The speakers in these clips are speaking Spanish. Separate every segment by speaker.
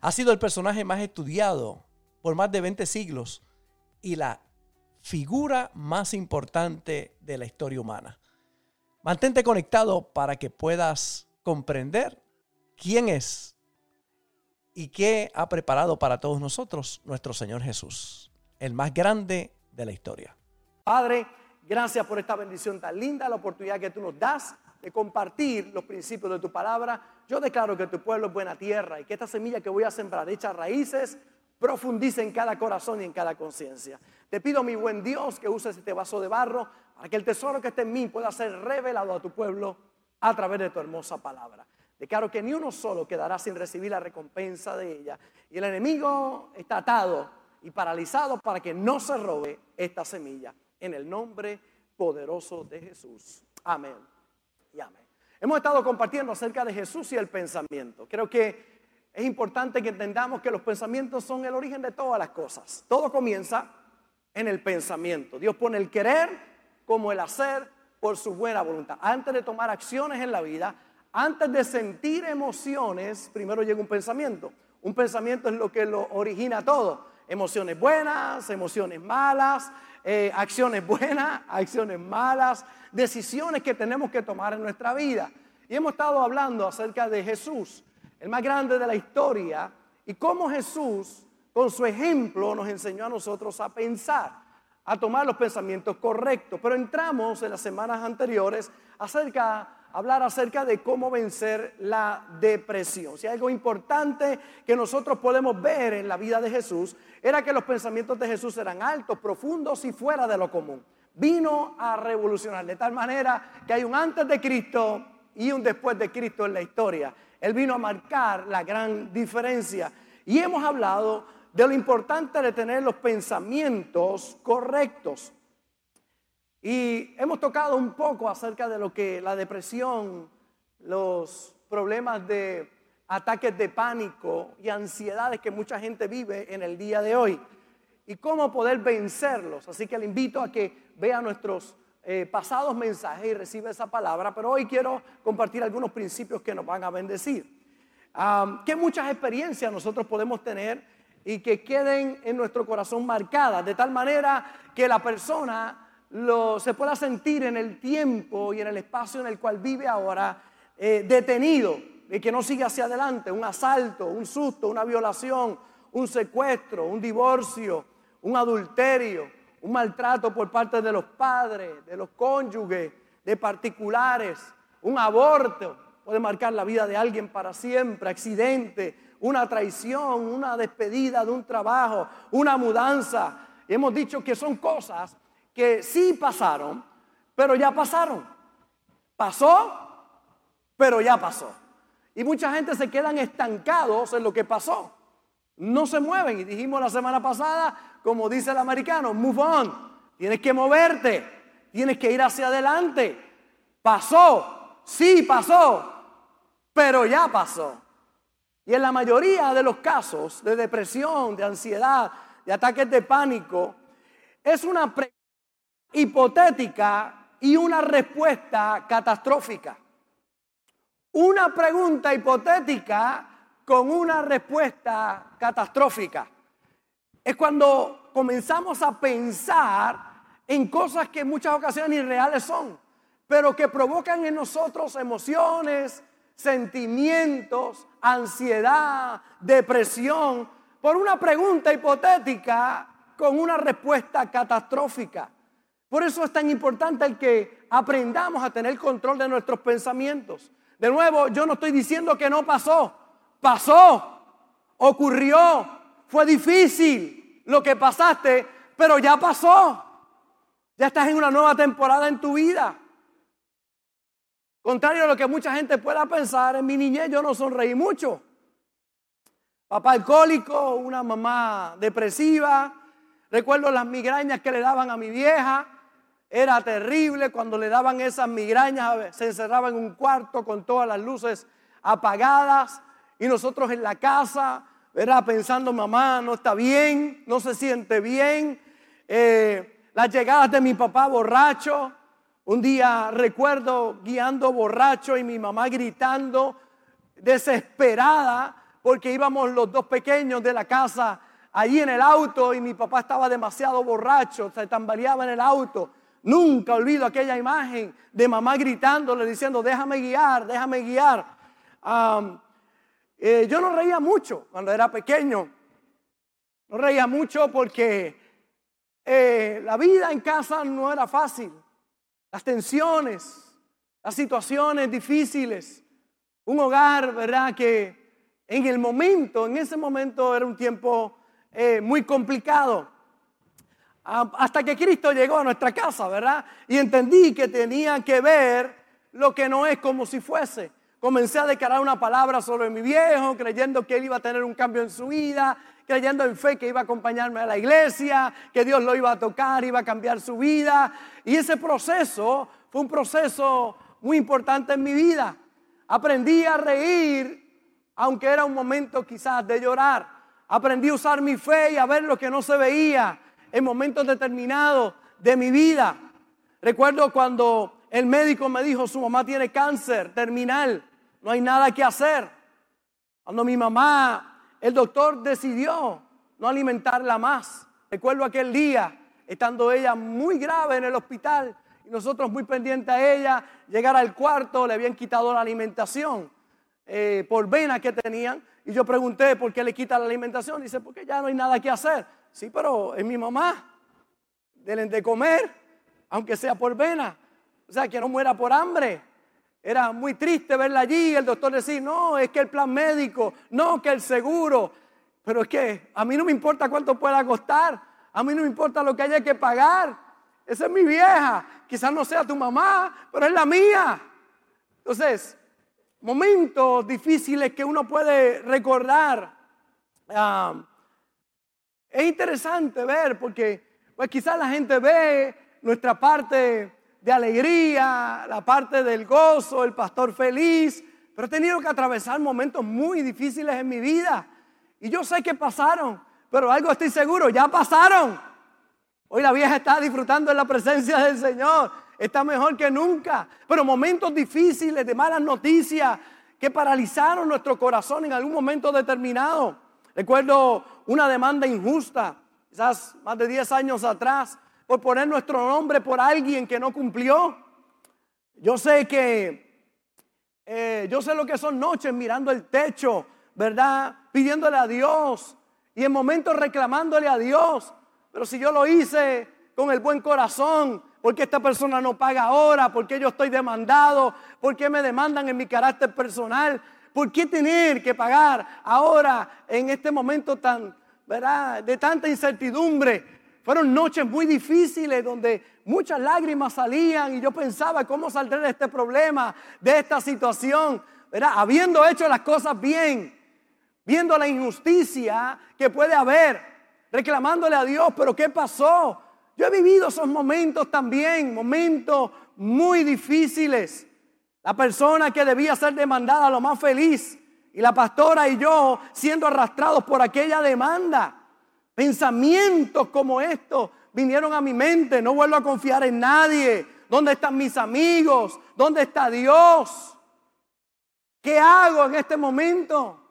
Speaker 1: Ha sido el personaje más estudiado por más de 20 siglos y la figura más importante de la historia humana. Mantente conectado para que puedas comprender quién es y qué ha preparado para todos nosotros nuestro Señor Jesús, el más grande de la historia.
Speaker 2: Padre, gracias por esta bendición tan linda, la oportunidad que tú nos das de compartir los principios de tu palabra. Yo declaro que tu pueblo es buena tierra y que esta semilla que voy a sembrar echa raíces, profundice en cada corazón y en cada conciencia. Te pido, mi buen Dios, que uses este vaso de barro para que el tesoro que está en mí pueda ser revelado a tu pueblo a través de tu hermosa palabra. Declaro que ni uno solo quedará sin recibir la recompensa de ella. Y el enemigo está atado y paralizado para que no se robe esta semilla. En el nombre poderoso de Jesús. Amén amén. Hemos estado compartiendo acerca de Jesús y el pensamiento. Creo que es importante que entendamos que los pensamientos son el origen de todas las cosas. Todo comienza en el pensamiento. Dios pone el querer como el hacer por su buena voluntad. Antes de tomar acciones en la vida, antes de sentir emociones, primero llega un pensamiento. Un pensamiento es lo que lo origina todo. Emociones buenas, emociones malas, eh, acciones buenas, acciones malas, decisiones que tenemos que tomar en nuestra vida. Y hemos estado hablando acerca de Jesús, el más grande de la historia, y cómo Jesús, con su ejemplo, nos enseñó a nosotros a pensar, a tomar los pensamientos correctos. Pero entramos en las semanas anteriores acerca hablar acerca de cómo vencer la depresión. Si algo importante que nosotros podemos ver en la vida de Jesús, era que los pensamientos de Jesús eran altos, profundos y fuera de lo común. Vino a revolucionar de tal manera que hay un antes de Cristo y un después de Cristo en la historia. Él vino a marcar la gran diferencia. Y hemos hablado de lo importante de tener los pensamientos correctos. Y hemos tocado un poco acerca de lo que la depresión, los problemas de ataques de pánico y ansiedades que mucha gente vive en el día de hoy y cómo poder vencerlos. Así que le invito a que vea nuestros eh, pasados mensajes y reciba esa palabra, pero hoy quiero compartir algunos principios que nos van a bendecir. que muchas experiencias nosotros podemos tener y que queden en nuestro corazón marcadas, de tal manera que la persona lo, se pueda sentir en el tiempo y en el espacio en el cual vive ahora eh, detenido y que no siga hacia adelante, un asalto, un susto, una violación, un secuestro, un divorcio, un adulterio, un maltrato por parte de los padres, de los cónyuges, de particulares, un aborto, puede marcar la vida de alguien para siempre, accidente, una traición, una despedida de un trabajo, una mudanza. hemos dicho que son cosas que sí pasaron, pero ya pasaron. Pasó, pero ya pasó. Y mucha gente se quedan estancados en lo que pasó. No se mueven. Y dijimos la semana pasada, como dice el americano, move on. Tienes que moverte. Tienes que ir hacia adelante. Pasó. Sí, pasó. Pero ya pasó. Y en la mayoría de los casos de depresión, de ansiedad, de ataques de pánico, es una pregunta hipotética y una respuesta catastrófica. Una pregunta hipotética con una respuesta catastrófica. Es cuando comenzamos a pensar en cosas que en muchas ocasiones irreales son, pero que provocan en nosotros emociones, sentimientos, ansiedad, depresión, por una pregunta hipotética con una respuesta catastrófica. Por eso es tan importante el que aprendamos a tener control de nuestros pensamientos. De nuevo, yo no estoy diciendo que no pasó. Pasó, ocurrió, fue difícil lo que pasaste, pero ya pasó. Ya estás en una nueva temporada en tu vida. Contrario a lo que mucha gente pueda pensar, en mi niñez yo no sonreí mucho. papá alcohólico, una mamá depresiva. Recuerdo las migrañas que le daban a mi vieja. Era terrible cuando le daban esas migrañas, se encerraba en un cuarto con todas las luces apagadas y nosotros en la casa, ¿verdad? Pensando, mamá, no está bien, no se siente bien. Eh, las llegadas de mi papá borracho. Un día recuerdo guiando borracho y mi mamá gritando, desesperada, porque íbamos los dos pequeños de la casa allí en el auto y mi papá estaba demasiado borracho, se tambaleaba en el auto. Nunca olvido aquella imagen de mamá gritándole, diciendo, déjame guiar, déjame guiar. Eh, yo no reía mucho cuando era pequeño. No reía mucho porque eh, la vida en casa no era fácil. Las tensiones, las situaciones difíciles. Un hogar, ¿verdad? Que en el momento, en ese momento era un tiempo eh, muy complicado hasta que Cristo llegó a nuestra casa, ¿verdad? Y entendí que tenía que ver lo que no es como si fuese. Comencé a declarar una palabra sobre mi viejo, creyendo que él iba a tener un cambio en su vida, creyendo en fe que iba a acompañarme a la iglesia, que Dios lo iba a tocar, iba a cambiar su vida. Y ese proceso fue un proceso muy importante en mi vida. Aprendí a reír, aunque era un momento quizás de llorar. Aprendí a usar mi fe y a ver lo que no se veía en momentos determinados de mi vida. Recuerdo cuando el médico me dijo, su mamá tiene cáncer terminal, no hay nada que hacer. Cuando mi mamá, el doctor decidió no alimentarla más. Recuerdo aquel día, estando ella muy grave en el hospital y nosotros muy pendientes a ella, llegar al cuarto, le habían quitado la alimentación eh, por vena que tenían. Y yo pregunté por qué le quita la alimentación. Dice, porque ya no hay nada que hacer. Sí, pero es mi mamá. Deben de comer, aunque sea por vena. O sea, que no muera por hambre. Era muy triste verla allí. El doctor decía, no, es que el plan médico, no, que el seguro. Pero es que a mí no me importa cuánto pueda costar. A mí no me importa lo que haya que pagar. Esa es mi vieja. Quizás no sea tu mamá, pero es la mía. Entonces, momentos difíciles que uno puede recordar. Ah, es interesante ver porque pues quizás la gente ve nuestra parte de alegría, la parte del gozo, el pastor feliz, pero he tenido que atravesar momentos muy difíciles en mi vida. Y yo sé que pasaron, pero algo estoy seguro, ya pasaron. Hoy la vieja está disfrutando de la presencia del Señor, está mejor que nunca, pero momentos difíciles de malas noticias que paralizaron nuestro corazón en algún momento determinado. Recuerdo una demanda injusta, quizás más de 10 años atrás, por poner nuestro nombre por alguien que no cumplió. Yo sé que, eh, yo sé lo que son noches mirando el techo, ¿verdad? Pidiéndole a Dios y en momentos reclamándole a Dios. Pero si yo lo hice con el buen corazón, porque esta persona no paga ahora, porque yo estoy demandado, porque me demandan en mi carácter personal, ¿Por qué tener que pagar ahora en este momento tan, ¿verdad? De tanta incertidumbre. Fueron noches muy difíciles donde muchas lágrimas salían y yo pensaba cómo saldré de este problema, de esta situación, ¿verdad? Habiendo hecho las cosas bien, viendo la injusticia que puede haber, reclamándole a Dios, pero ¿qué pasó? Yo he vivido esos momentos también, momentos muy difíciles. La persona que debía ser demandada lo más feliz y la pastora y yo siendo arrastrados por aquella demanda. Pensamientos como estos vinieron a mi mente. No vuelvo a confiar en nadie. ¿Dónde están mis amigos? ¿Dónde está Dios? ¿Qué hago en este momento?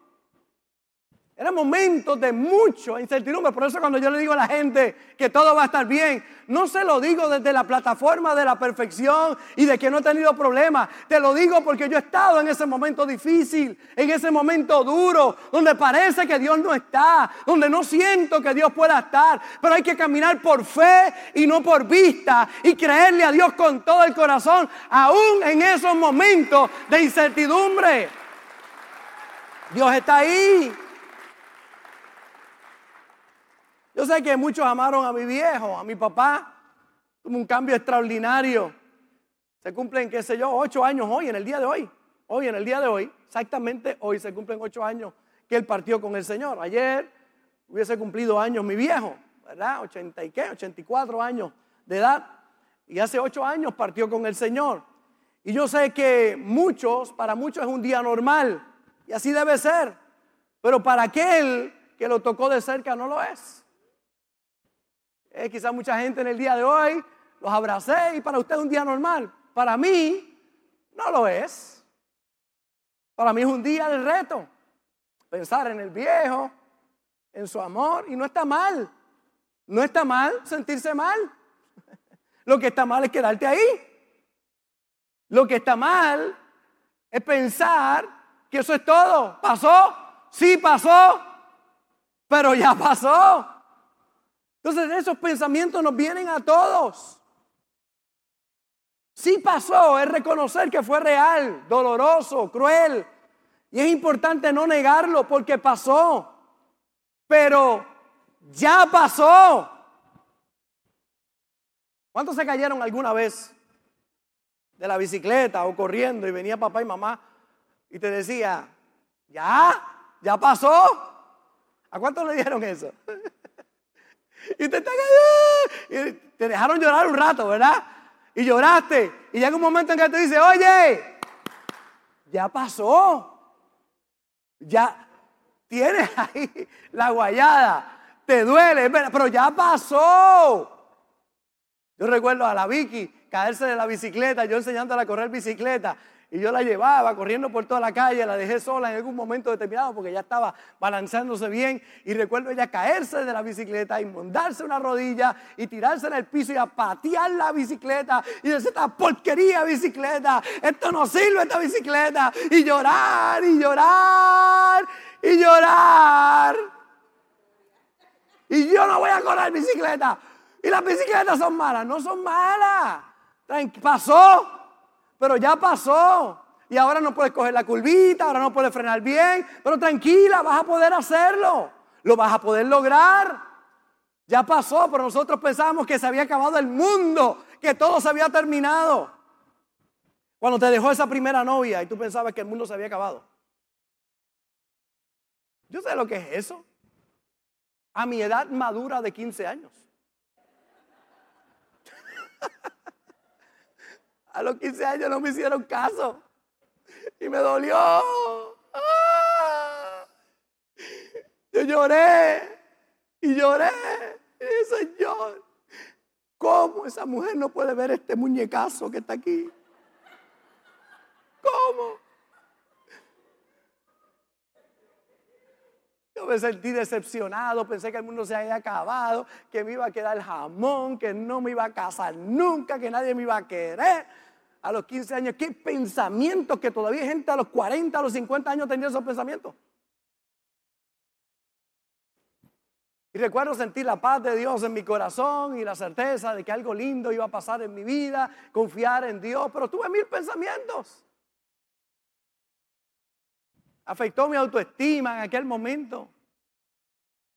Speaker 2: Eran momentos de mucha incertidumbre. Por eso cuando yo le digo a la gente que todo va a estar bien, no se lo digo desde la plataforma de la perfección y de que no he tenido problemas. Te lo digo porque yo he estado en ese momento difícil, en ese momento duro, donde parece que Dios no está, donde no siento que Dios pueda estar. Pero hay que caminar por fe y no por vista y creerle a Dios con todo el corazón, aún en esos momentos de incertidumbre. Dios está ahí. Yo sé que muchos amaron a mi viejo, a mi papá. Tuvo un cambio extraordinario. Se cumplen, qué sé yo, ocho años hoy, en el día de hoy. Hoy, en el día de hoy, exactamente hoy se cumplen ocho años que él partió con el Señor. Ayer hubiese cumplido años mi viejo, ¿verdad? 80 y qué, 84 años de edad. Y hace ocho años partió con el Señor. Y yo sé que muchos, para muchos es un día normal. Y así debe ser. Pero para aquel que lo tocó de cerca no lo es. Eh, quizás mucha gente en el día de hoy los abracé y para usted es un día normal. Para mí no lo es. Para mí es un día de reto. Pensar en el viejo, en su amor, y no está mal. No está mal sentirse mal. Lo que está mal es quedarte ahí. Lo que está mal es pensar que eso es todo. ¿Pasó? Sí pasó, pero ya pasó. Entonces esos pensamientos nos vienen a todos. Sí pasó, es reconocer que fue real, doloroso, cruel. Y es importante no negarlo porque pasó. Pero ya pasó. ¿Cuántos se cayeron alguna vez de la bicicleta o corriendo y venía papá y mamá y te decía, ya, ya pasó? ¿A cuántos le dijeron eso? Y te, y te dejaron llorar un rato, ¿verdad? Y lloraste. Y llega un momento en que te dice, oye, ya pasó. Ya tienes ahí la guayada. Te duele, pero ya pasó. Yo recuerdo a la Vicky caerse de la bicicleta, yo enseñándola a correr bicicleta. Y yo la llevaba corriendo por toda la calle, la dejé sola en algún momento determinado porque ya estaba balanzándose bien. Y recuerdo ella caerse de la bicicleta, inmundarse una rodilla y tirarse en el piso y a patear la bicicleta. Y decir, esta porquería bicicleta, esto no sirve esta bicicleta. Y llorar, y llorar, y llorar. Y yo no voy a correr bicicleta. Y las bicicletas son malas. No son malas. Pasó, pero ya pasó. Y ahora no puedes coger la curvita, ahora no puedes frenar bien. Pero tranquila, vas a poder hacerlo. Lo vas a poder lograr. Ya pasó, pero nosotros pensábamos que se había acabado el mundo, que todo se había terminado. Cuando te dejó esa primera novia y tú pensabas que el mundo se había acabado. Yo sé lo que es eso. A mi edad madura de 15 años. A los 15 años no me hicieron caso. Y me dolió. ¡Ah! Yo lloré. Y lloré. Y Señor, ¿cómo esa mujer no puede ver este muñecazo que está aquí? ¿Cómo? Me sentí decepcionado, pensé que el mundo se había acabado, que me iba a quedar el jamón, que no me iba a casar nunca, que nadie me iba a querer. A los 15 años, qué pensamientos que todavía hay gente a los 40, a los 50 años tenía esos pensamientos. Y recuerdo sentir la paz de Dios en mi corazón y la certeza de que algo lindo iba a pasar en mi vida, confiar en Dios, pero tuve mil pensamientos afectó mi autoestima en aquel momento.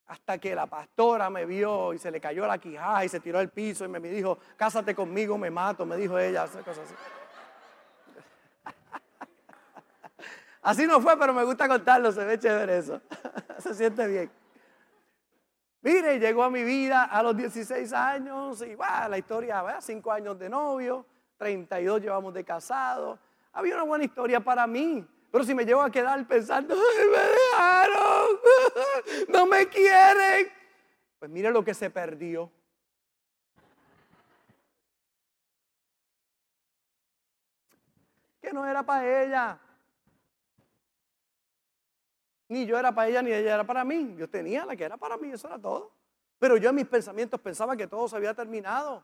Speaker 2: Hasta que la pastora me vio y se le cayó la quijada y se tiró al piso y me dijo, cásate conmigo, me mato, me dijo ella, así. Así no fue, pero me gusta contarlo, se ve chévere eso. se siente bien. Mire, llegó a mi vida a los 16 años y va, la historia, ¿verdad? 5 años de novio, 32 llevamos de casado. Había una buena historia para mí. Pero si me llevo a quedar pensando, Ay, me dejaron, no me quieren, pues mire lo que se perdió. Que no era para ella. Ni yo era para ella, ni ella era para mí. Yo tenía la que era para mí, eso era todo. Pero yo en mis pensamientos pensaba que todo se había terminado.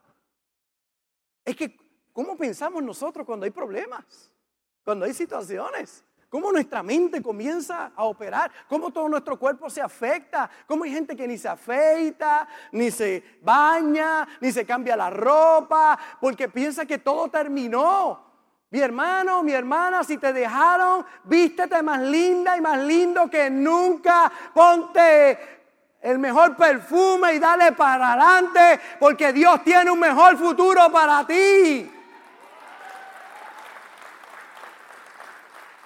Speaker 2: Es que, ¿cómo pensamos nosotros cuando hay problemas? Cuando hay situaciones cómo nuestra mente comienza a operar, cómo todo nuestro cuerpo se afecta, cómo hay gente que ni se afeita, ni se baña, ni se cambia la ropa, porque piensa que todo terminó. Mi hermano, mi hermana, si te dejaron, vístete más linda y más lindo que nunca. Ponte el mejor perfume y dale para adelante, porque Dios tiene un mejor futuro para ti.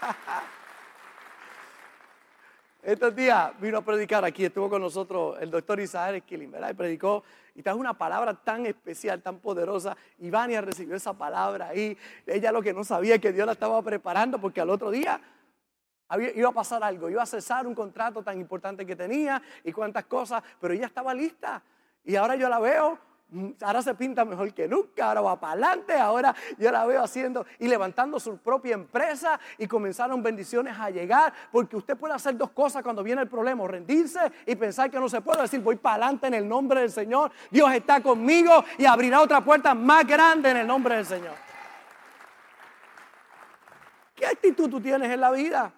Speaker 2: Estos días vino a predicar aquí, estuvo con nosotros el doctor Isaac Esquilín, ¿verdad? Y predicó y trajo una palabra tan especial, tan poderosa. Y Vania recibió esa palabra ahí. Ella lo que no sabía es que Dios la estaba preparando porque al otro día iba a pasar algo, iba a cesar un contrato tan importante que tenía y cuantas cosas, pero ella estaba lista. Y ahora yo la veo ahora se pinta mejor que nunca, ahora va para adelante, ahora yo la veo haciendo y levantando su propia empresa y comenzaron bendiciones a llegar, porque usted puede hacer dos cosas cuando viene el problema, rendirse y pensar que no se puede, decir voy para adelante en el nombre del Señor, Dios está conmigo y abrirá otra puerta más grande en el nombre del Señor. ¿Qué actitud tú tienes en la vida?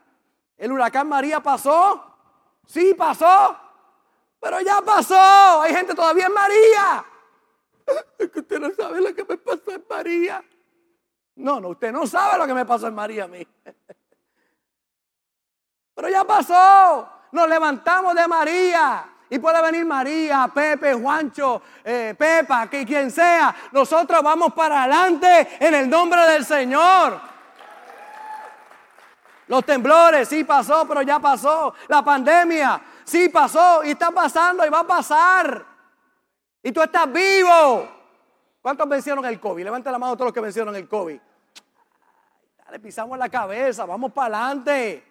Speaker 2: ¿El huracán María pasó? Sí, pasó, pero ya pasó, hay gente todavía en María. Es que usted no sabe lo que me pasó en María. No, no, usted no sabe lo que me pasó en María a mí. Pero ya pasó. Nos levantamos de María. Y puede venir María, Pepe, Juancho, eh, Pepa, que quien sea. Nosotros vamos para adelante en el nombre del Señor. Los temblores, sí pasó, pero ya pasó. La pandemia, sí pasó y está pasando y va a pasar. Y tú estás vivo. ¿Cuántos vencieron el COVID? Levanta la mano todos los que vencieron el COVID. Le pisamos la cabeza, vamos para adelante.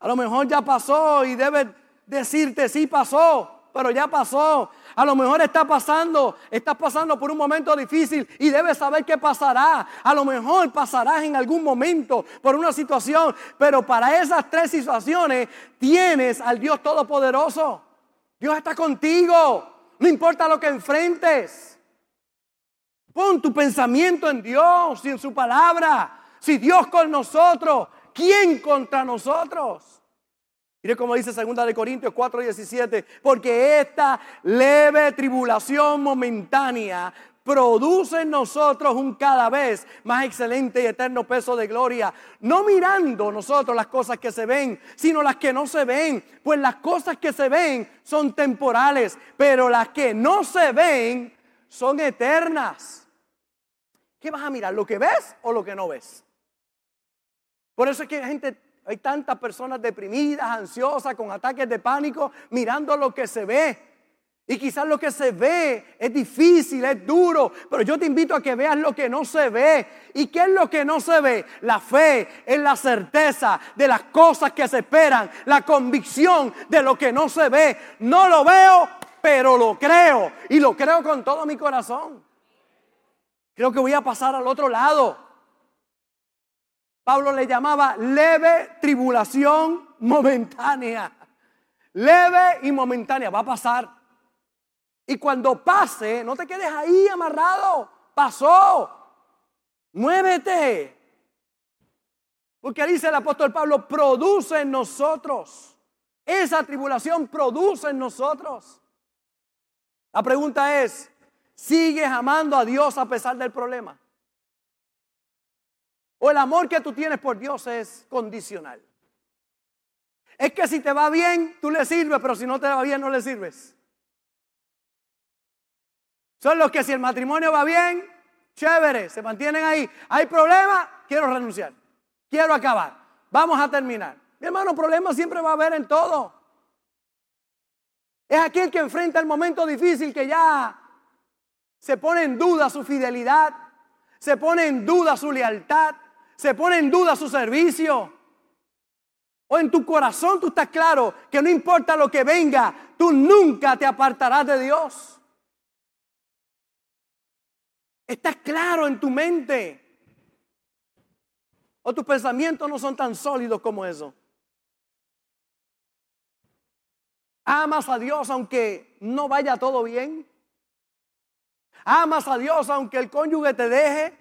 Speaker 2: A lo mejor ya pasó y debe decirte, sí pasó, pero ya pasó. A lo mejor está pasando, estás pasando por un momento difícil y debes saber qué pasará. A lo mejor pasarás en algún momento por una situación, pero para esas tres situaciones tienes al Dios Todopoderoso. Dios está contigo. No importa lo que enfrentes. Pon tu pensamiento en Dios y en su palabra. Si Dios con nosotros, ¿quién contra nosotros? Mire como dice 2 de Corintios 4:17, porque esta leve tribulación momentánea produce en nosotros un cada vez más excelente y eterno peso de gloria, no mirando nosotros las cosas que se ven, sino las que no se ven, pues las cosas que se ven son temporales, pero las que no se ven son eternas. ¿Qué vas a mirar? ¿Lo que ves o lo que no ves? Por eso es que hay gente, hay tantas personas deprimidas, ansiosas, con ataques de pánico, mirando lo que se ve. Y quizás lo que se ve es difícil, es duro, pero yo te invito a que veas lo que no se ve. ¿Y qué es lo que no se ve? La fe es la certeza de las cosas que se esperan, la convicción de lo que no se ve. No lo veo, pero lo creo y lo creo con todo mi corazón. Creo que voy a pasar al otro lado. Pablo le llamaba leve tribulación momentánea. Leve y momentánea, va a pasar. Y cuando pase, no te quedes ahí amarrado. Pasó. Muévete. Porque dice el apóstol Pablo, produce en nosotros. Esa tribulación produce en nosotros. La pregunta es, ¿sigues amando a Dios a pesar del problema? ¿O el amor que tú tienes por Dios es condicional? Es que si te va bien, tú le sirves, pero si no te va bien, no le sirves. Son los que si el matrimonio va bien, chévere, se mantienen ahí. Hay problemas, quiero renunciar. Quiero acabar. Vamos a terminar. Mi hermano, problemas siempre va a haber en todo. Es aquel que enfrenta el momento difícil que ya se pone en duda su fidelidad, se pone en duda su lealtad, se pone en duda su servicio. O en tu corazón tú estás claro que no importa lo que venga, tú nunca te apartarás de Dios. Estás claro en tu mente. O tus pensamientos no son tan sólidos como eso. Amas a Dios aunque no vaya todo bien. Amas a Dios aunque el cónyuge te deje.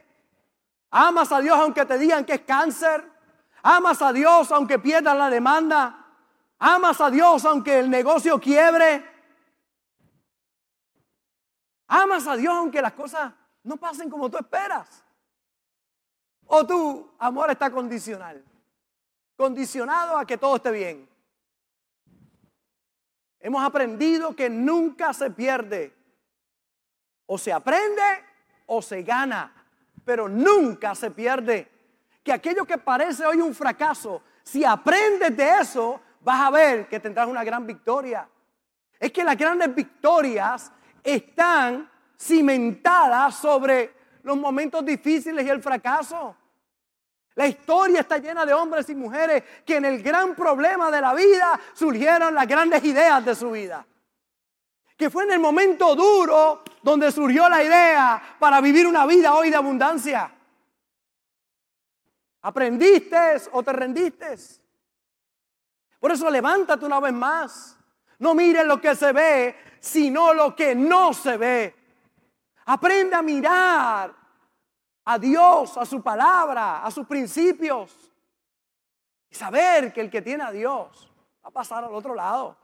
Speaker 2: Amas a Dios aunque te digan que es cáncer. Amas a Dios aunque pierdas la demanda. Amas a Dios aunque el negocio quiebre. Amas a Dios aunque las cosas no pasen como tú esperas. O tu amor está condicional. Condicionado a que todo esté bien. Hemos aprendido que nunca se pierde. O se aprende o se gana. Pero nunca se pierde. Que aquello que parece hoy un fracaso, si aprendes de eso, vas a ver que tendrás una gran victoria. Es que las grandes victorias están cimentadas sobre los momentos difíciles y el fracaso. La historia está llena de hombres y mujeres que en el gran problema de la vida surgieron las grandes ideas de su vida. Que fue en el momento duro donde surgió la idea para vivir una vida hoy de abundancia. ¿Aprendiste o te rendiste? Por eso levántate una vez más. No mires lo que se ve, sino lo que no se ve. Aprende a mirar a Dios, a su palabra, a sus principios. Y saber que el que tiene a Dios va a pasar al otro lado.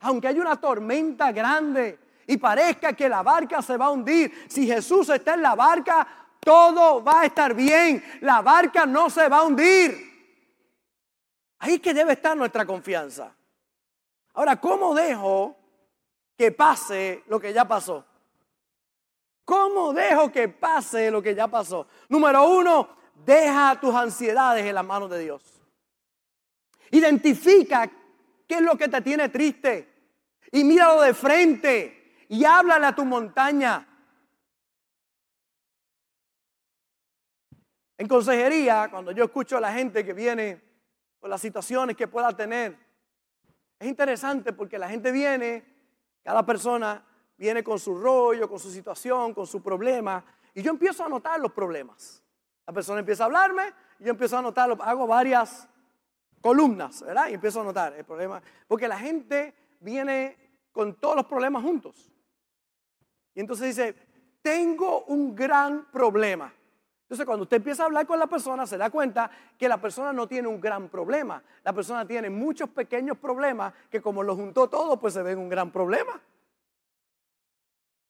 Speaker 2: Aunque haya una tormenta grande y parezca que la barca se va a hundir, si Jesús está en la barca, todo va a estar bien. La barca no se va a hundir. Ahí que debe estar nuestra confianza. Ahora, ¿cómo dejo que pase lo que ya pasó? ¿Cómo dejo que pase lo que ya pasó? Número uno, deja tus ansiedades en las manos de Dios. Identifica qué es lo que te tiene triste y míralo de frente y háblale a tu montaña. En consejería, cuando yo escucho a la gente que viene con las situaciones que pueda tener, es interesante porque la gente viene, cada persona viene con su rollo, con su situación, con su problema, y yo empiezo a notar los problemas. La persona empieza a hablarme, y yo empiezo a notar, hago varias columnas, ¿verdad? Y empiezo a notar el problema, porque la gente viene con todos los problemas juntos. Y entonces dice, tengo un gran problema. Entonces, cuando usted empieza a hablar con la persona, se da cuenta que la persona no tiene un gran problema. La persona tiene muchos pequeños problemas que como lo juntó todo, pues se ven un gran problema.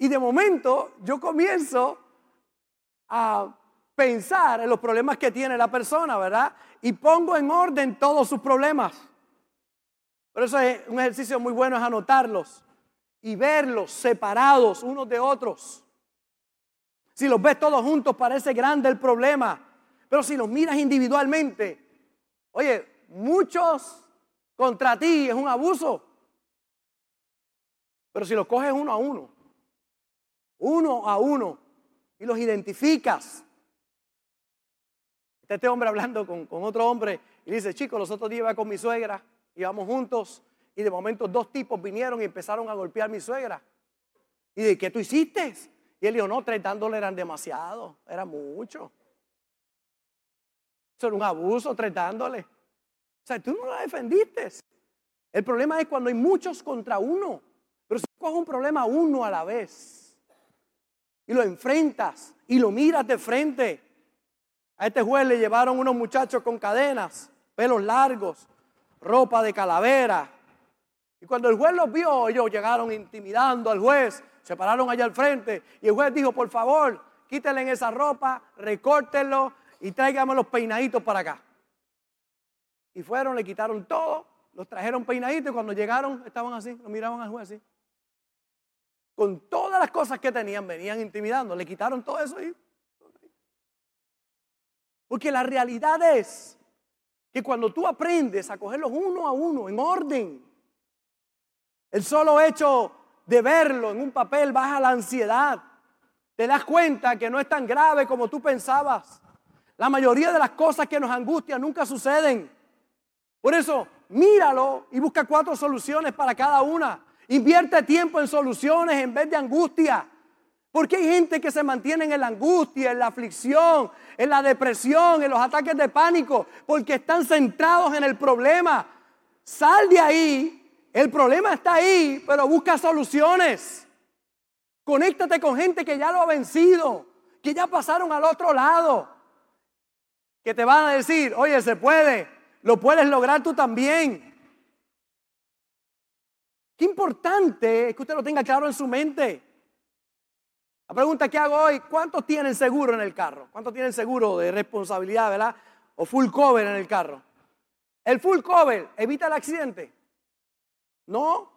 Speaker 2: Y de momento yo comienzo a pensar en los problemas que tiene la persona, ¿verdad? Y pongo en orden todos sus problemas. Por eso es un ejercicio muy bueno es anotarlos y verlos separados unos de otros. Si los ves todos juntos parece grande el problema, pero si los miras individualmente, oye, muchos contra ti es un abuso. Pero si los coges uno a uno, uno a uno, y los identificas. Está este hombre hablando con, otro hombre y dice, chicos, los otros días iba con mi suegra, íbamos juntos, y de momento dos tipos vinieron y empezaron a golpear a mi suegra. Y de ¿qué tú hiciste? Y él dijo, no, 30 dólares eran demasiado, era mucho. Eso era un abuso, tratándole. O sea, tú no la defendiste. El problema es cuando hay muchos contra uno. Pero si coges un problema uno a la vez, y lo enfrentas y lo miras de frente. A este juez le llevaron unos muchachos con cadenas, pelos largos, ropa de calavera. Y cuando el juez los vio, ellos llegaron intimidando al juez, se pararon allá al frente y el juez dijo, por favor, quítenle en esa ropa, recórtenlo y tráigame los peinaditos para acá. Y fueron, le quitaron todo, los trajeron peinaditos y cuando llegaron estaban así, lo miraban al juez así con todas las cosas que tenían, venían intimidando. Le quitaron todo eso y... Porque la realidad es que cuando tú aprendes a cogerlos uno a uno, en orden, el solo hecho de verlo en un papel baja la ansiedad. Te das cuenta que no es tan grave como tú pensabas. La mayoría de las cosas que nos angustian nunca suceden. Por eso, míralo y busca cuatro soluciones para cada una. Invierte tiempo en soluciones en vez de angustia. Porque hay gente que se mantiene en la angustia, en la aflicción, en la depresión, en los ataques de pánico, porque están centrados en el problema. Sal de ahí, el problema está ahí, pero busca soluciones. Conéctate con gente que ya lo ha vencido, que ya pasaron al otro lado, que te van a decir, oye, se puede, lo puedes lograr tú también. Qué importante es que usted lo tenga claro en su mente. La pregunta que hago hoy, ¿cuántos tienen seguro en el carro? ¿Cuántos tienen seguro de responsabilidad, verdad? O full cover en el carro. ¿El full cover evita el accidente? No,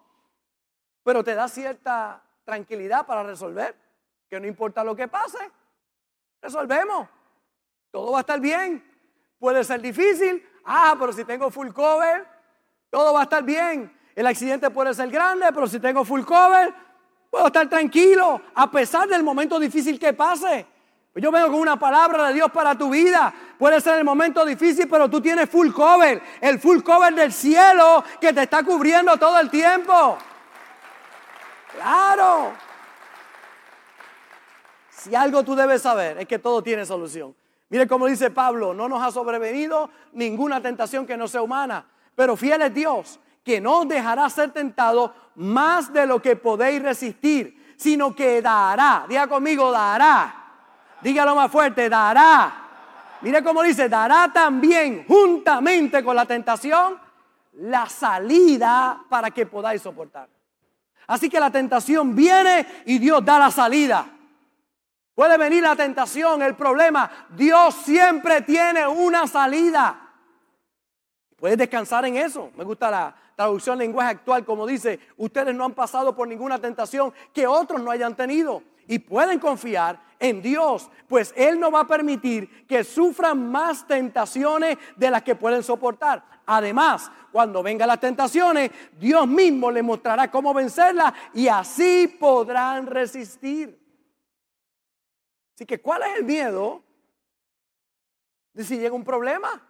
Speaker 2: pero te da cierta tranquilidad para resolver, que no importa lo que pase, resolvemos. Todo va a estar bien. Puede ser difícil, ah, pero si tengo full cover, todo va a estar bien. El accidente puede ser grande, pero si tengo full cover, puedo estar tranquilo, a pesar del momento difícil que pase. Yo vengo con una palabra de Dios para tu vida. Puede ser el momento difícil, pero tú tienes full cover. El full cover del cielo que te está cubriendo todo el tiempo. Claro. Si algo tú debes saber es que todo tiene solución. Mire cómo dice Pablo, no nos ha sobrevenido ninguna tentación que no sea humana, pero fiel es Dios, que no dejará ser tentado más de lo que podéis resistir, sino que dará, diga conmigo, dará. Dígalo más fuerte, dará. Mire cómo dice, dará también juntamente con la tentación la salida para que podáis soportar. Así que la tentación viene y Dios da la salida. Puede venir la tentación, el problema. Dios siempre tiene una salida. Puedes descansar en eso. Me gusta la traducción lenguaje actual como dice, ustedes no han pasado por ninguna tentación que otros no hayan tenido. Y pueden confiar en Dios, pues Él no va a permitir que sufran más tentaciones de las que pueden soportar. Además, cuando vengan las tentaciones, Dios mismo les mostrará cómo vencerlas y así podrán resistir. Así que, ¿cuál es el miedo de si llega un problema?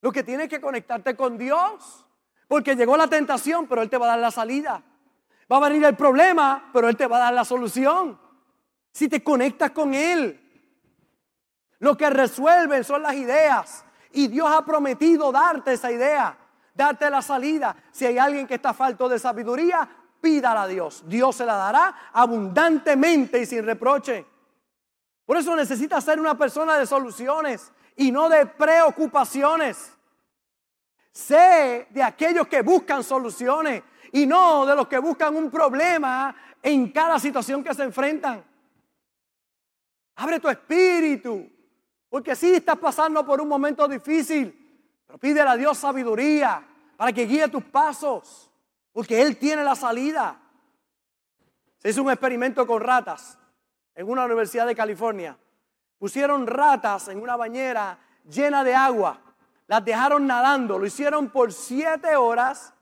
Speaker 2: Lo que tienes que conectarte con Dios. Porque llegó la tentación, pero Él te va a dar la salida. Va a venir el problema, pero Él te va a dar la solución. Si te conectas con Él. Lo que resuelven son las ideas. Y Dios ha prometido darte esa idea, darte la salida. Si hay alguien que está falto de sabiduría, pídala a Dios. Dios se la dará abundantemente y sin reproche. Por eso necesitas ser una persona de soluciones y no de preocupaciones. Sé de aquellos que buscan soluciones y no de los que buscan un problema en cada situación que se enfrentan. Abre tu espíritu. Porque si estás pasando por un momento difícil, pero pídele a Dios sabiduría para que guíe tus pasos. Porque Él tiene la salida. Se hizo un experimento con ratas en una universidad de California. Pusieron ratas en una bañera llena de agua. Las dejaron nadando. Lo hicieron por siete horas.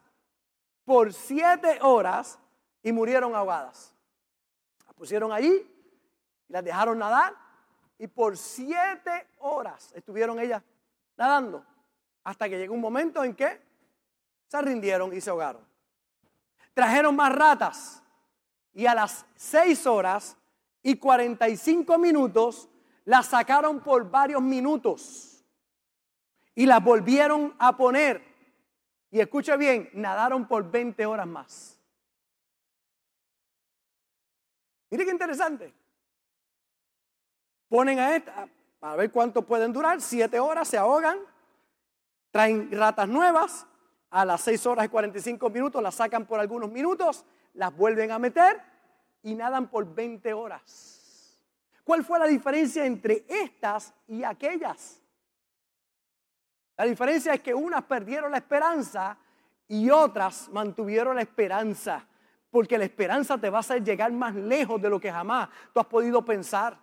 Speaker 2: Por siete horas. Y murieron ahogadas. Las pusieron allí las dejaron nadar y por siete horas estuvieron ellas nadando hasta que llegó un momento en que se rindieron y se ahogaron. Trajeron más ratas y a las seis horas y cuarenta y cinco minutos las sacaron por varios minutos y las volvieron a poner. Y escuche bien, nadaron por 20 horas más. Mire qué interesante. Ponen a esta para ver cuánto pueden durar. Siete horas se ahogan. Traen ratas nuevas. A las seis horas y 45 minutos las sacan por algunos minutos. Las vuelven a meter y nadan por 20 horas. ¿Cuál fue la diferencia entre estas y aquellas? La diferencia es que unas perdieron la esperanza y otras mantuvieron la esperanza. Porque la esperanza te va a hacer llegar más lejos de lo que jamás tú has podido pensar.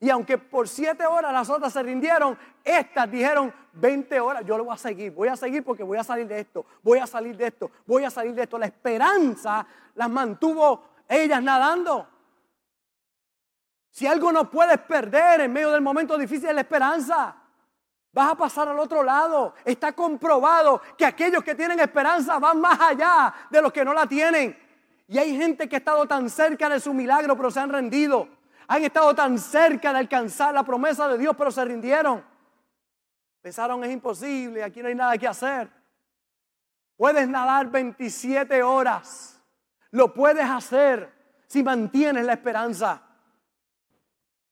Speaker 2: Y aunque por siete horas las otras se rindieron, estas dijeron 20 horas, yo lo voy a seguir, voy a seguir porque voy a salir de esto, voy a salir de esto, voy a salir de esto. La esperanza las mantuvo ellas nadando. Si algo no puedes perder en medio del momento difícil es la esperanza. Vas a pasar al otro lado. Está comprobado que aquellos que tienen esperanza van más allá de los que no la tienen. Y hay gente que ha estado tan cerca de su milagro, pero se han rendido han estado tan cerca de alcanzar la promesa de Dios, pero se rindieron. Pensaron es imposible, aquí no hay nada que hacer. Puedes nadar 27 horas. Lo puedes hacer si mantienes la esperanza.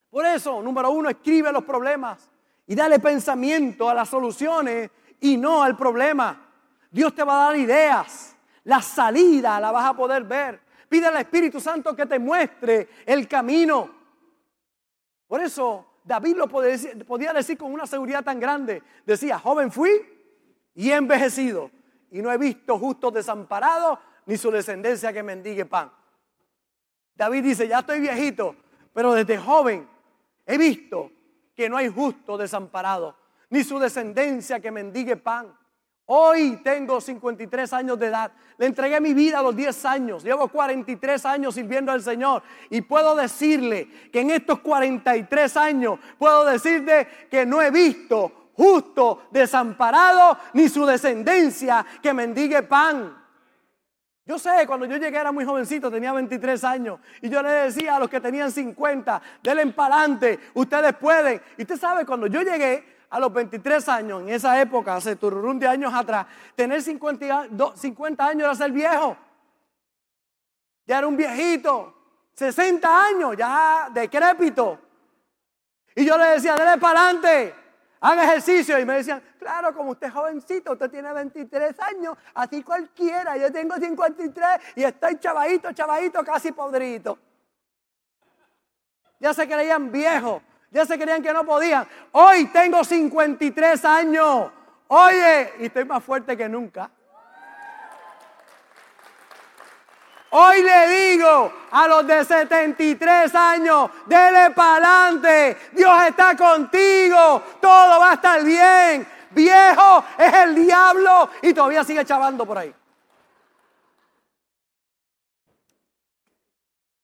Speaker 2: Por eso, número uno, escribe los problemas y dale pensamiento a las soluciones y no al problema. Dios te va a dar ideas. La salida la vas a poder ver. Pide al Espíritu Santo que te muestre el camino. Por eso David lo podía decir con una seguridad tan grande. Decía, joven fui y he envejecido y no he visto justo desamparado ni su descendencia que mendigue pan. David dice, ya estoy viejito, pero desde joven he visto que no hay justo desamparado ni su descendencia que mendigue pan. Hoy tengo 53 años de edad. Le entregué mi vida a los 10 años. Llevo 43 años sirviendo al Señor. Y puedo decirle que en estos 43 años, puedo decirle que no he visto justo desamparado ni su descendencia que mendigue pan. Yo sé, cuando yo llegué era muy jovencito, tenía 23 años, y yo le decía a los que tenían 50, denle empalante, ustedes pueden. Y usted sabe, cuando yo llegué, a los 23 años, en esa época, hace tururún de años atrás, tener 50, 50 años era ser viejo. Ya era un viejito, 60 años, ya decrépito. Y yo le decía, dele para adelante, haga ejercicio. Y me decían, claro, como usted es jovencito, usted tiene 23 años, así cualquiera, yo tengo 53 y estoy chavadito, chavadito, casi podrito. Ya se creían viejos. Ya se creían que no podían. Hoy tengo 53 años. Oye, y estoy más fuerte que nunca. Hoy le digo a los de 73 años, dele para adelante, Dios está contigo, todo va a estar bien. Viejo es el diablo y todavía sigue chavando por ahí.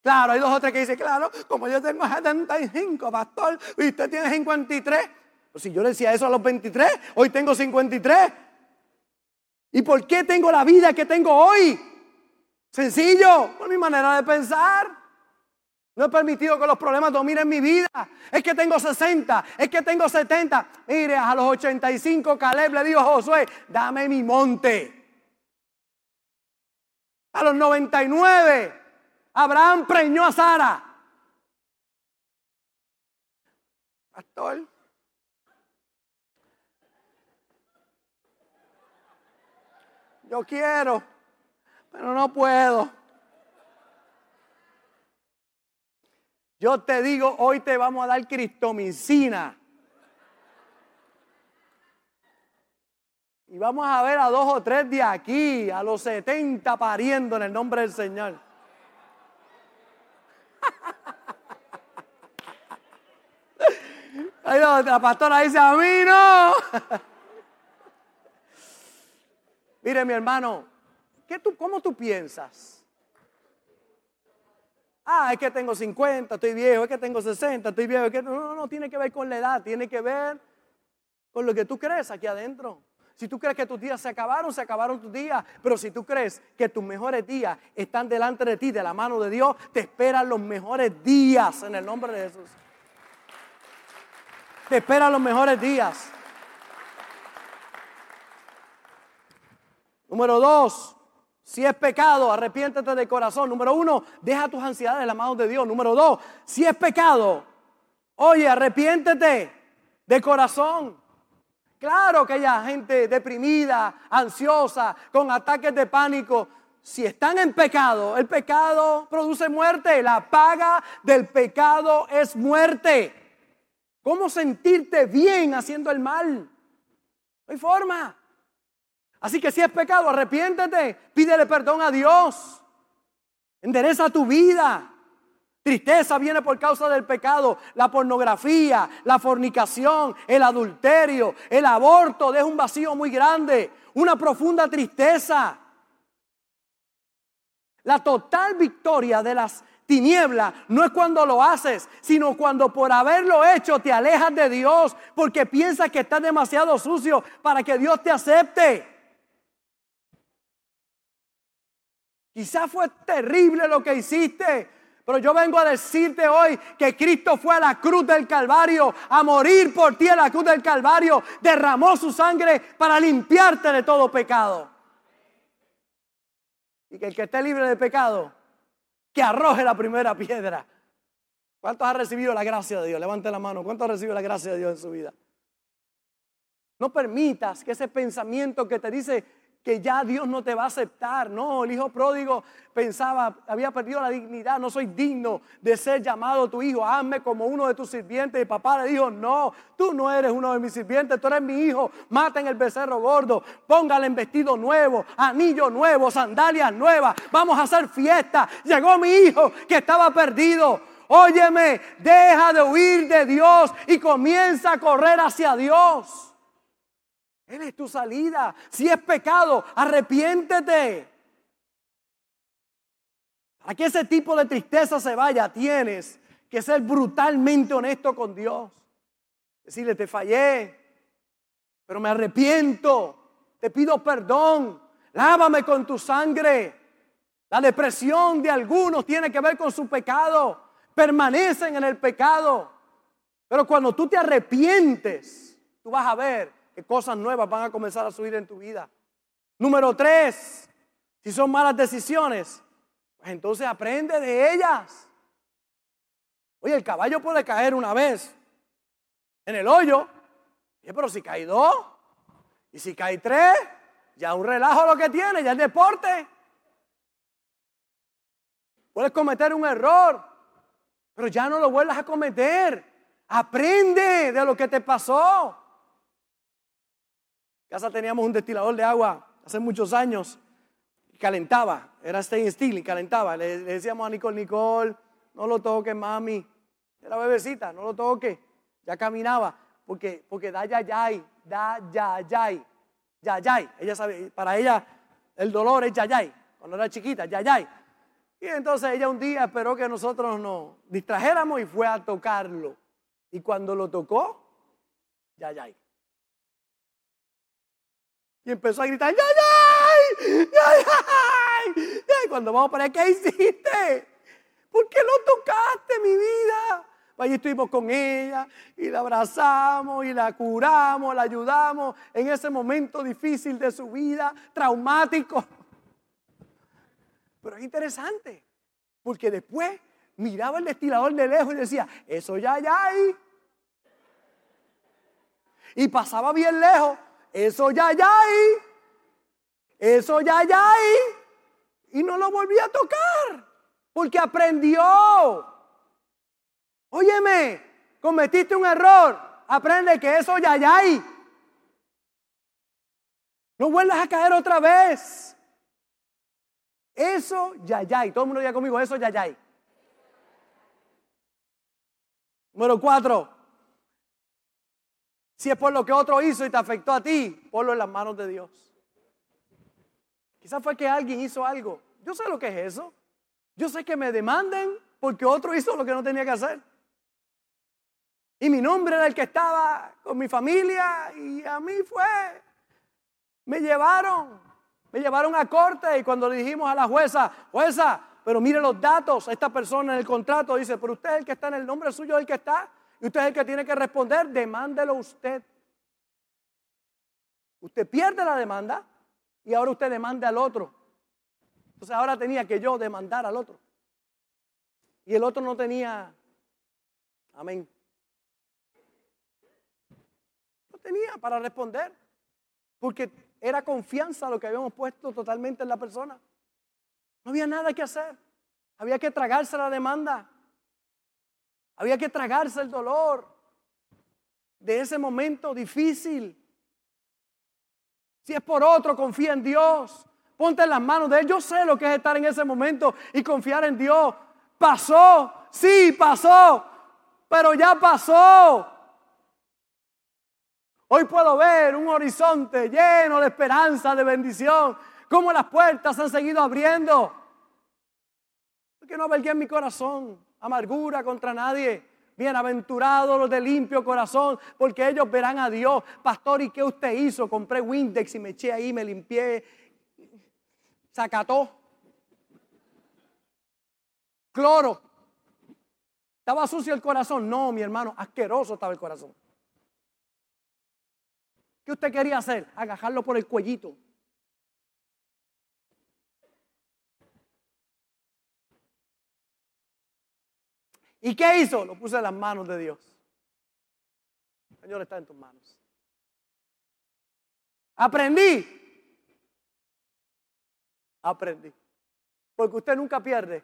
Speaker 2: Claro, hay dos o que dicen, claro, como yo tengo 75, pastor, y usted tiene 53. Pues si yo le decía eso a los 23, hoy tengo 53. ¿Y por qué tengo la vida que tengo hoy? Sencillo, por mi manera de pensar. No he permitido que los problemas dominen mi vida. Es que tengo 60, es que tengo 70. Mire, a los 85 Caleb le dijo a Josué, dame mi monte. A los 99 Abraham preñó a Sara. Pastor. Yo quiero, pero no puedo. Yo te digo, hoy te vamos a dar cristomicina. Y vamos a ver a dos o tres de aquí, a los 70 pariendo en el nombre del Señor. la pastora dice, a mí no. Mire, mi hermano, ¿qué tú, ¿cómo tú piensas? Ah, es que tengo 50, estoy viejo, es que tengo 60, estoy viejo. que... No, no, no, tiene que ver con la edad, tiene que ver con lo que tú crees aquí adentro. Si tú crees que tus días se acabaron, se acabaron tus días. Pero si tú crees que tus mejores días están delante de ti, de la mano de Dios, te esperan los mejores días en el nombre de Jesús. Te esperan los mejores días. Número dos, si es pecado, arrepiéntete de corazón. Número uno, deja tus ansiedades en la mano de Dios. Número dos, si es pecado, oye, arrepiéntete de corazón. Claro que haya gente deprimida, ansiosa, con ataques de pánico. Si están en pecado, el pecado produce muerte. La paga del pecado es muerte. ¿Cómo sentirte bien haciendo el mal? No hay forma. Así que si es pecado, arrepiéntete, pídele perdón a Dios. Endereza tu vida. Tristeza viene por causa del pecado, la pornografía, la fornicación, el adulterio, el aborto deja un vacío muy grande, una profunda tristeza. La total victoria de las tinieblas no es cuando lo haces, sino cuando por haberlo hecho te alejas de Dios porque piensas que estás demasiado sucio para que Dios te acepte. Quizás fue terrible lo que hiciste, pero yo vengo a decirte hoy que Cristo fue a la cruz del Calvario a morir por ti a la cruz del Calvario. Derramó su sangre para limpiarte de todo pecado. Y que el que esté libre de pecado, que arroje la primera piedra. ¿Cuántos ha recibido la gracia de Dios? Levante la mano. ¿Cuántos ha recibido la gracia de Dios en su vida? No permitas que ese pensamiento que te dice que ya Dios no te va a aceptar. No, el hijo pródigo pensaba, había perdido la dignidad, no soy digno de ser llamado tu hijo, hazme como uno de tus sirvientes. Y papá le dijo, no, tú no eres uno de mis sirvientes, tú eres mi hijo, maten el becerro gordo, póngale en vestido nuevo, anillo nuevo, sandalias nuevas, vamos a hacer fiesta. Llegó mi hijo que estaba perdido. Óyeme, deja de huir de Dios y comienza a correr hacia Dios. Él es tu salida. Si es pecado, arrepiéntete. Para que ese tipo de tristeza se vaya, tienes que ser brutalmente honesto con Dios. Decirle, te fallé, pero me arrepiento, te pido perdón, lávame con tu sangre. La depresión de algunos tiene que ver con su pecado, permanecen en el pecado. Pero cuando tú te arrepientes, tú vas a ver que cosas nuevas van a comenzar a subir en tu vida. Número tres, si son malas decisiones, pues entonces aprende de ellas. Oye, el caballo puede caer una vez en el hoyo, pero si cae dos, y si cae tres, ya un relajo lo que tiene, ya es deporte. Puedes cometer un error, pero ya no lo vuelvas a cometer. Aprende de lo que te pasó. Casa teníamos un destilador de agua hace muchos años. calentaba, era stainless steel y calentaba. Le, decíamos a Nicole, Nicole, no lo toques, mami. Era bebecita, no lo toques. Ya caminaba, porque, porque da yayay, da yayay, yayay. Ella sabe, para ella el dolor es yayay. Cuando era chiquita, yayay. Y entonces ella un día esperó que nosotros nos distrajéramos y fue a tocarlo. Y cuando lo tocó, yayay. Y empezó a gritar, ¡Yay, yay! ¡Yay! Cuando vamos para ¿qué hiciste? ¿Por qué lo tocaste, mi vida? Allí estuvimos con ella y la abrazamos y la curamos, la ayudamos en ese momento difícil de su vida, traumático. Pero es interesante, porque después miraba el destilador de lejos y decía, eso ya, ya hay. Y pasaba bien lejos eso ya, ya, eso ya, ya, y no lo volví a tocar, porque aprendió. Óyeme, cometiste un error, aprende que eso ya, ya, no vuelvas a caer otra vez. Eso ya, ya, todo el mundo diga conmigo, eso ya, ya. Número cuatro, si es por lo que otro hizo y te afectó a ti, ponlo en las manos de Dios. Quizás fue que alguien hizo algo. Yo sé lo que es eso. Yo sé que me demanden porque otro hizo lo que no tenía que hacer. Y mi nombre era el que estaba con mi familia y a mí fue. Me llevaron, me llevaron a corte y cuando le dijimos a la jueza, jueza, pero mire los datos, esta persona en el contrato dice, pero usted es el que está en el nombre suyo, el que está. Y usted es el que tiene que responder, demándelo usted. Usted pierde la demanda y ahora usted demanda al otro. Entonces ahora tenía que yo demandar al otro. Y el otro no tenía, amén. No tenía para responder. Porque era confianza lo que habíamos puesto totalmente en la persona. No había nada que hacer. Había que tragarse la demanda. Había que tragarse el dolor de ese momento difícil. Si es por otro, confía en Dios. Ponte en las manos de Él. Yo sé lo que es estar en ese momento y confiar en Dios. Pasó, sí, pasó, pero ya pasó. Hoy puedo ver un horizonte lleno de esperanza, de bendición, como las puertas han seguido abriendo. Porque no albergué en mi corazón amargura contra nadie. Bienaventurados los de limpio corazón, porque ellos verán a Dios. Pastor, ¿y qué usted hizo? Compré Windex y me eché ahí, me limpié. Sacató. Cloro. ¿Estaba sucio el corazón? No, mi hermano, asqueroso estaba el corazón. ¿Qué usted quería hacer? Agajarlo por el cuellito. ¿Y qué hizo? Lo puse en las manos de Dios. Señor está en tus manos. Aprendí. Aprendí. Porque usted nunca pierde.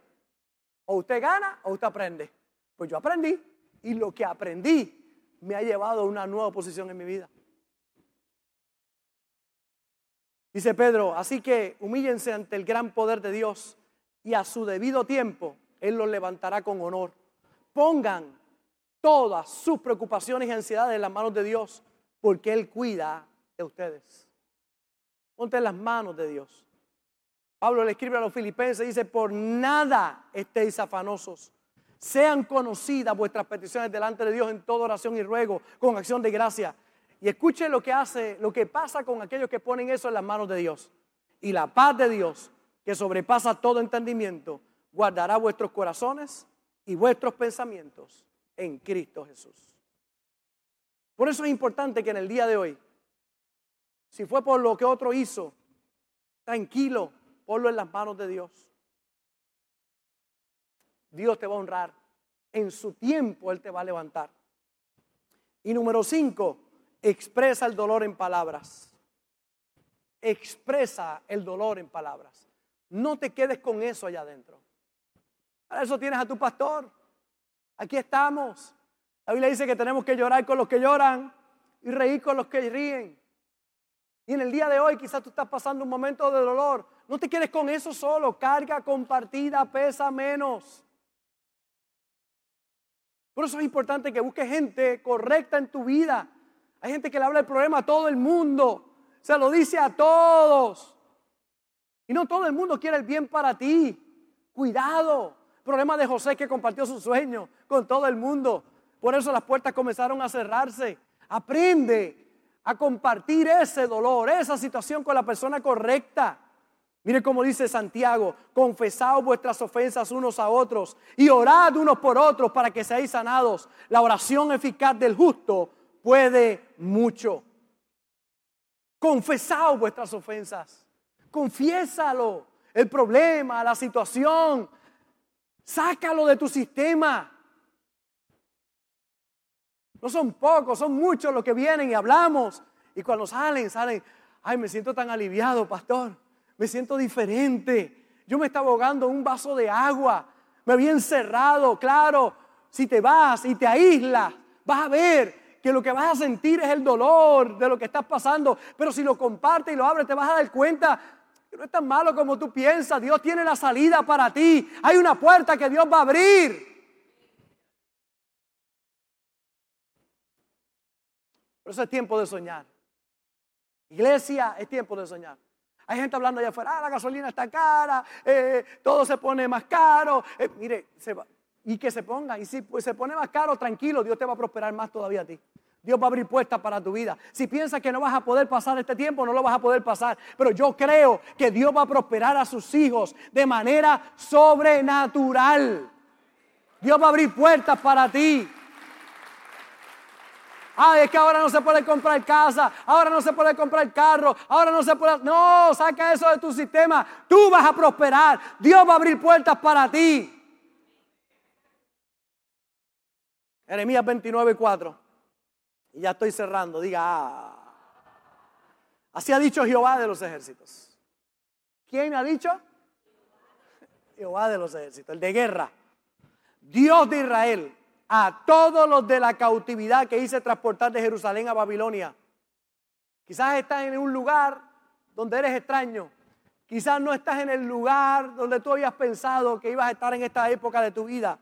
Speaker 2: O usted gana o usted aprende. Pues yo aprendí. Y lo que aprendí me ha llevado a una nueva posición en mi vida. Dice Pedro, así que humíllense ante el gran poder de Dios y a su debido tiempo Él los levantará con honor pongan todas sus preocupaciones y ansiedades en las manos de Dios, porque Él cuida de ustedes. Ponte en las manos de Dios. Pablo le escribe a los filipenses dice, por nada estéis afanosos. Sean conocidas vuestras peticiones delante de Dios en toda oración y ruego, con acción de gracia. Y escuche lo que hace, lo que pasa con aquellos que ponen eso en las manos de Dios. Y la paz de Dios, que sobrepasa todo entendimiento, guardará vuestros corazones y vuestros pensamientos en Cristo Jesús. Por eso es importante que en el día de hoy, si fue por lo que otro hizo, tranquilo, ponlo en las manos de Dios. Dios te va a honrar. En su tiempo Él te va a levantar. Y número cinco, expresa el dolor en palabras. Expresa el dolor en palabras. No te quedes con eso allá adentro. Para eso tienes a tu pastor. Aquí estamos. La Biblia dice que tenemos que llorar con los que lloran y reír con los que ríen. Y en el día de hoy quizás tú estás pasando un momento de dolor. No te quedes con eso solo. Carga compartida pesa menos. Por eso es importante que busques gente correcta en tu vida. Hay gente que le habla el problema a todo el mundo. Se lo dice a todos. Y no todo el mundo quiere el bien para ti. Cuidado. Problema de José que compartió su sueño con todo el mundo. Por eso las puertas comenzaron a cerrarse. Aprende a compartir ese dolor, esa situación con la persona correcta. Mire cómo dice Santiago, confesaos vuestras ofensas unos a otros y orad unos por otros para que seáis sanados. La oración eficaz del justo puede mucho. Confesaos vuestras ofensas. Confiésalo. El problema, la situación. Sácalo de tu sistema. No son pocos, son muchos los que vienen y hablamos. Y cuando salen, salen, ay, me siento tan aliviado, pastor. Me siento diferente. Yo me estaba ahogando en un vaso de agua. Me había encerrado. Claro, si te vas y te aíslas, vas a ver que lo que vas a sentir es el dolor de lo que estás pasando. Pero si lo compartes y lo abres, te vas a dar cuenta no es tan malo como tú piensas. Dios tiene la salida para ti. Hay una puerta que Dios va a abrir. Pero eso es tiempo de soñar. Iglesia, es tiempo de soñar. Hay gente hablando allá afuera, ah, la gasolina está cara, eh, todo se pone más caro. Eh, mire, se va, y que se ponga, y si pues, se pone más caro, tranquilo, Dios te va a prosperar más todavía a ti. Dios va a abrir puertas para tu vida. Si piensas que no vas a poder pasar este tiempo, no lo vas a poder pasar. Pero yo creo que Dios va a prosperar a sus hijos de manera sobrenatural. Dios va a abrir puertas para ti. Ay, es que ahora no se puede comprar casa, ahora no se puede comprar carro, ahora no se puede... No, saca eso de tu sistema. Tú vas a prosperar. Dios va a abrir puertas para ti. Jeremías 29, 4. Y ya estoy cerrando. Diga, ah. Así ha dicho Jehová de los ejércitos. ¿Quién ha dicho? Jehová de los ejércitos, el de guerra. Dios de Israel a todos los de la cautividad que hice transportar de Jerusalén a Babilonia. Quizás estás en un lugar donde eres extraño. Quizás no estás en el lugar donde tú habías pensado que ibas a estar en esta época de tu vida.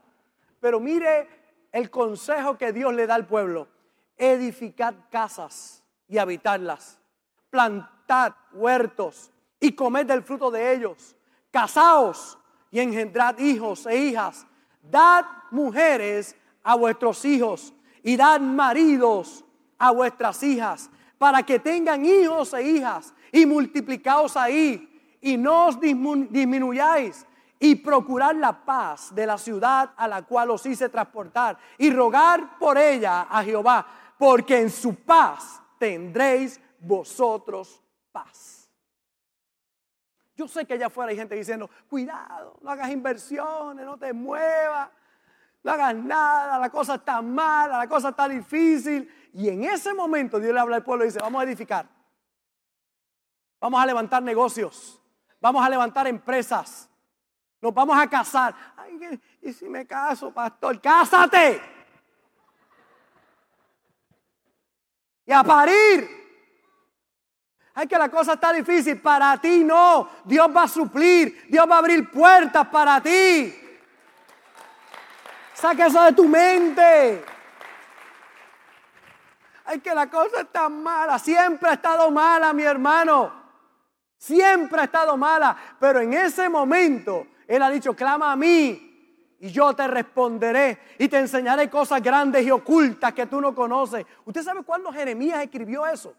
Speaker 2: Pero mire el consejo que Dios le da al pueblo. Edificad casas y habitarlas. Plantad huertos y comed del fruto de ellos. Casaos y engendrad hijos e hijas. Dad mujeres a vuestros hijos y dad maridos a vuestras hijas para que tengan hijos e hijas y multiplicaos ahí y no os disminuyáis y procurar la paz de la ciudad a la cual os hice transportar y rogar por ella a Jehová, porque en su paz tendréis vosotros paz. Yo sé que allá afuera hay gente diciendo, cuidado, no hagas inversiones, no te muevas, no hagas nada, la cosa está mala, la cosa está difícil. Y en ese momento Dios le habla al pueblo y dice, vamos a edificar, vamos a levantar negocios, vamos a levantar empresas, nos vamos a casar. Ay, ¿y si me caso, pastor? ¡Cásate! Y a parir. Ay, que la cosa está difícil. Para ti no. Dios va a suplir. Dios va a abrir puertas para ti. Saca eso de tu mente. Ay, que la cosa está mala. Siempre ha estado mala, mi hermano. Siempre ha estado mala. Pero en ese momento, Él ha dicho, clama a mí y yo te responderé y te enseñaré cosas grandes y ocultas que tú no conoces. ¿Usted sabe cuándo Jeremías escribió eso?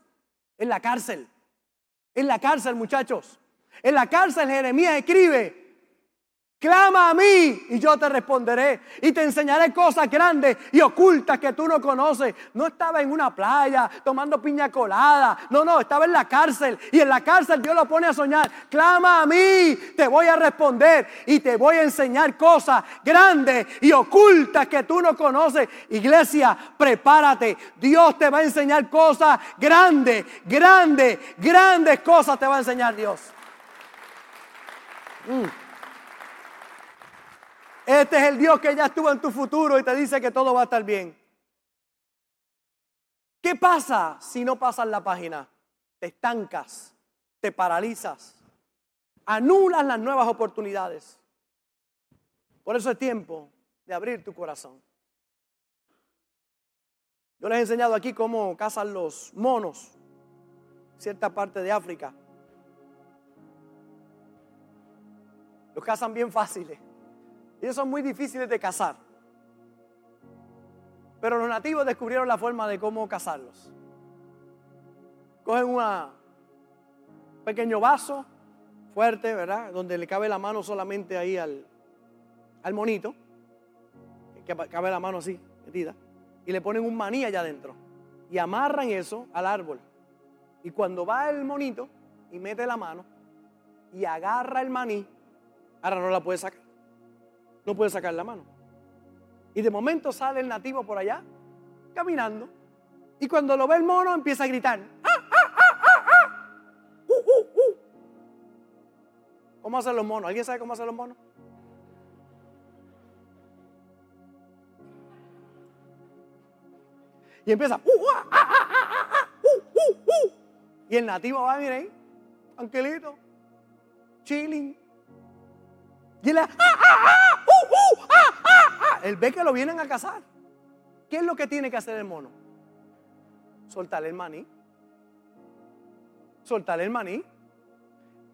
Speaker 2: En la cárcel. En la cárcel, muchachos. En la cárcel Jeremías escribe, Clama a mí y yo te responderé y te enseñaré cosas grandes y ocultas que tú no conoces. No estaba en una playa tomando piña colada. No, no, estaba en la cárcel y en la cárcel Dios lo pone a soñar. Clama a mí, te voy a responder y te voy a enseñar cosas grandes y ocultas que tú no conoces. Iglesia, prepárate. Dios te va a enseñar cosas grandes, grandes, grandes cosas te va a enseñar Dios. Mm. Este es el Dios que ya estuvo en tu futuro y te dice que todo va a estar bien. ¿Qué pasa si no pasas la página? Te estancas, te paralizas, anulas las nuevas oportunidades. Por eso es tiempo de abrir tu corazón. Yo les he enseñado aquí cómo cazan los monos, cierta parte de África. Los cazan bien fáciles. Ellos son muy difíciles de cazar. Pero los nativos descubrieron la forma de cómo cazarlos. Cogen un pequeño vaso fuerte, ¿verdad? Donde le cabe la mano solamente ahí al, al monito. Que cabe la mano así, metida. Y le ponen un maní allá adentro. Y amarran eso al árbol. Y cuando va el monito y mete la mano y agarra el maní, ahora no la puede sacar no puede sacar la mano. Y de momento sale el nativo por allá, caminando, y cuando lo ve el mono empieza a gritar. ¡Ah, ah, ah, uh, uh, uh! ¿Cómo hacen los monos? ¿Alguien sabe cómo hacen los monos? Y empieza. Y el nativo va, miren, tranquilito, chilling. Y él, él ve que lo vienen a cazar. ¿Qué es lo que tiene que hacer el mono? Soltar el maní. Soltar el maní.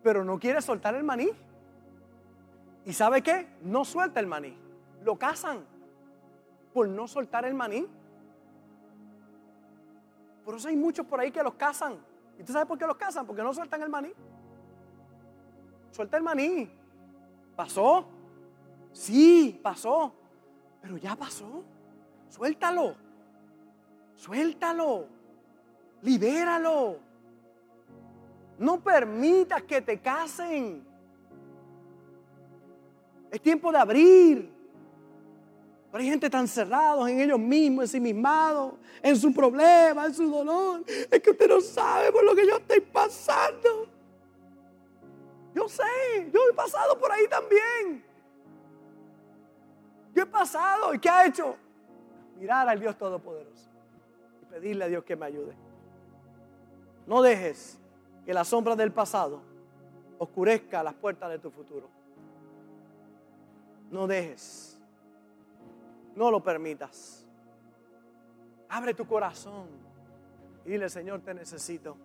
Speaker 2: Pero no quiere soltar el maní. ¿Y sabe qué? No suelta el maní. Lo cazan por no soltar el maní. Por eso hay muchos por ahí que los cazan. ¿Y tú sabes por qué los cazan? Porque no sueltan el maní. Suelta el maní. ¿Pasó? Sí, pasó. Pero ya pasó. Suéltalo. Suéltalo. Libéralo. No permitas que te casen. Es tiempo de abrir. Pero hay gente tan cerrados en ellos mismos, ensimismados, en su problema, en su dolor. Es que usted no sabe por lo que yo estoy pasando. Yo sé, yo he pasado por ahí también. Yo he pasado y ¿qué ha hecho? Mirar al Dios Todopoderoso y pedirle a Dios que me ayude. No dejes que la sombra del pasado oscurezca las puertas de tu futuro. No dejes. No lo permitas. Abre tu corazón y dile, Señor, te necesito.